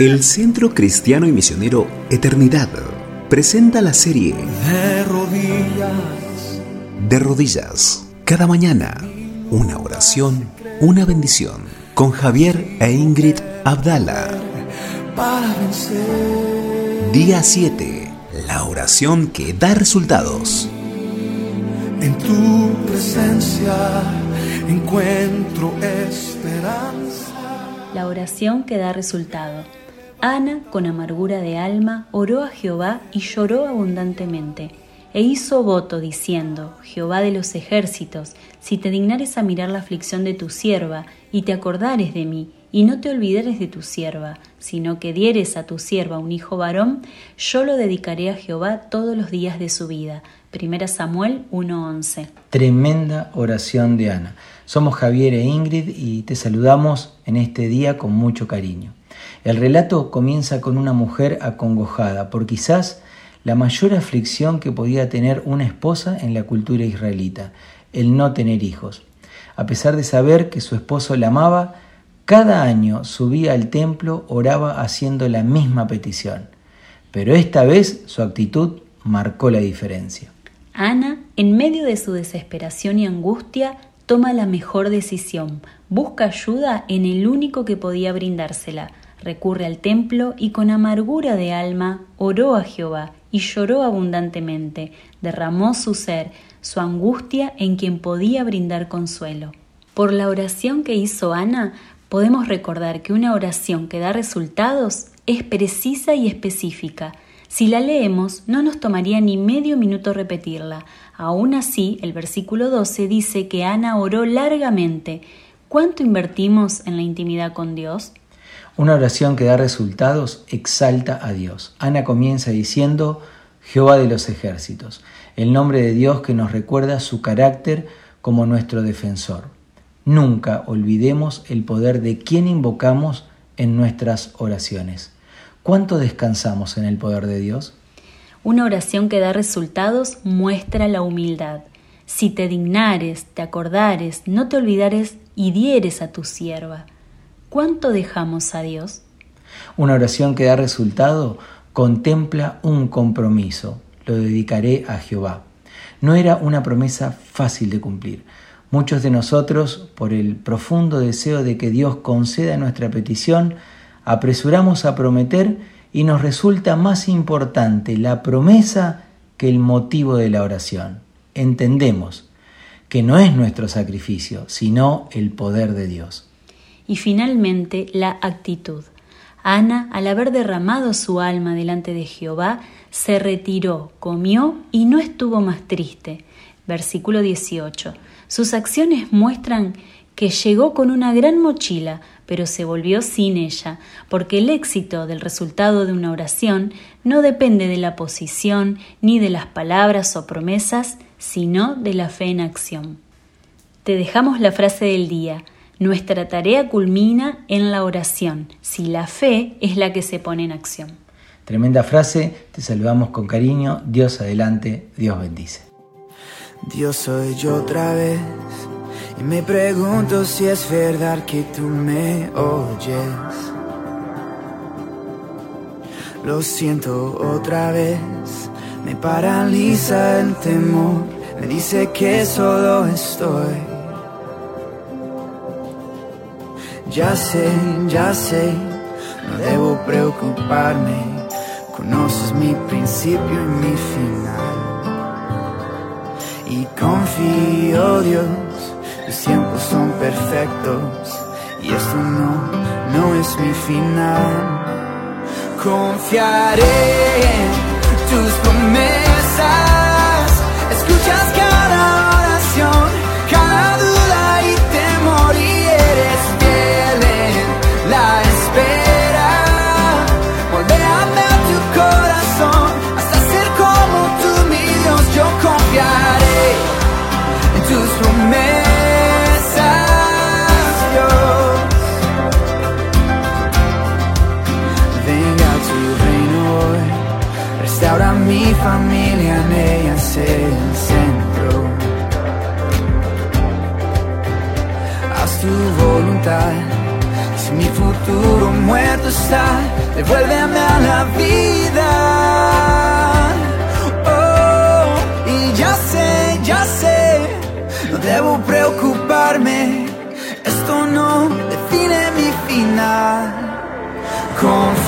El Centro Cristiano y Misionero Eternidad presenta la serie De rodillas, De Rodillas. Cada mañana, una oración, una bendición. Con Javier e Ingrid Abdala. para vencer. Día 7. La oración que da resultados. En tu presencia encuentro esperanza. La oración que da resultado. Ana, con amargura de alma, oró a Jehová y lloró abundantemente, e hizo voto diciendo, Jehová de los ejércitos, si te dignares a mirar la aflicción de tu sierva, y te acordares de mí, y no te olvidares de tu sierva, sino que dieres a tu sierva un hijo varón, yo lo dedicaré a Jehová todos los días de su vida. Primera Samuel 1:11. Tremenda oración de Ana. Somos Javier e Ingrid y te saludamos en este día con mucho cariño. El relato comienza con una mujer acongojada por quizás la mayor aflicción que podía tener una esposa en la cultura israelita, el no tener hijos. A pesar de saber que su esposo la amaba, cada año subía al templo, oraba haciendo la misma petición. Pero esta vez su actitud marcó la diferencia. Ana, en medio de su desesperación y angustia, toma la mejor decisión, busca ayuda en el único que podía brindársela, recurre al templo y con amargura de alma oró a Jehová y lloró abundantemente, derramó su ser, su angustia en quien podía brindar consuelo. Por la oración que hizo Ana, podemos recordar que una oración que da resultados es precisa y específica. Si la leemos, no nos tomaría ni medio minuto repetirla. Aún así, el versículo 12 dice que Ana oró largamente. ¿Cuánto invertimos en la intimidad con Dios? Una oración que da resultados exalta a Dios. Ana comienza diciendo Jehová de los ejércitos, el nombre de Dios que nos recuerda su carácter como nuestro defensor. Nunca olvidemos el poder de quien invocamos en nuestras oraciones. ¿Cuánto descansamos en el poder de Dios? Una oración que da resultados muestra la humildad. Si te dignares, te acordares, no te olvidares y dieres a tu sierva. ¿Cuánto dejamos a Dios? Una oración que da resultado contempla un compromiso. Lo dedicaré a Jehová. No era una promesa fácil de cumplir. Muchos de nosotros, por el profundo deseo de que Dios conceda nuestra petición, apresuramos a prometer y nos resulta más importante la promesa que el motivo de la oración. Entendemos que no es nuestro sacrificio, sino el poder de Dios. Y finalmente la actitud. Ana, al haber derramado su alma delante de Jehová, se retiró, comió y no estuvo más triste. Versículo 18. Sus acciones muestran que llegó con una gran mochila, pero se volvió sin ella, porque el éxito del resultado de una oración no depende de la posición ni de las palabras o promesas, sino de la fe en acción. Te dejamos la frase del día. Nuestra tarea culmina en la oración, si la fe es la que se pone en acción. Tremenda frase, te saludamos con cariño, Dios adelante, Dios bendice. Dios soy yo otra vez y me pregunto si es verdad que tú me oyes. Lo siento otra vez, me paraliza el temor, me dice que solo estoy. Ya sé, ya sé, no debo preocuparme, conoces mi principio y mi final. Y confío, Dios, los tiempos son perfectos y esto no, no es mi final. Confiaré en tus promesas, tus promesas, Dios. Venga tu reino hoy, restaura mi familia, en ella se el centro. Haz tu voluntad, si mi futuro muerto está, devuélveme a la vida.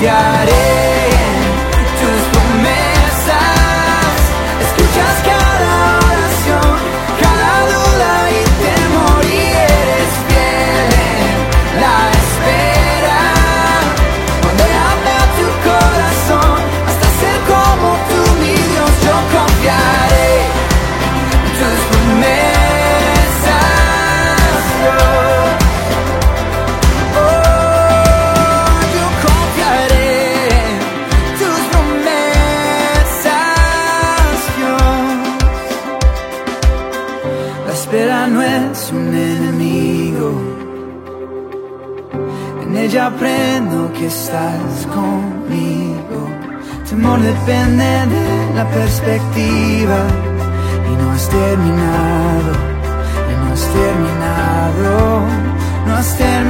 got it. ella aprendo que estás conmigo. Temor depende de la perspectiva y no has terminado, no has terminado, no has terminado.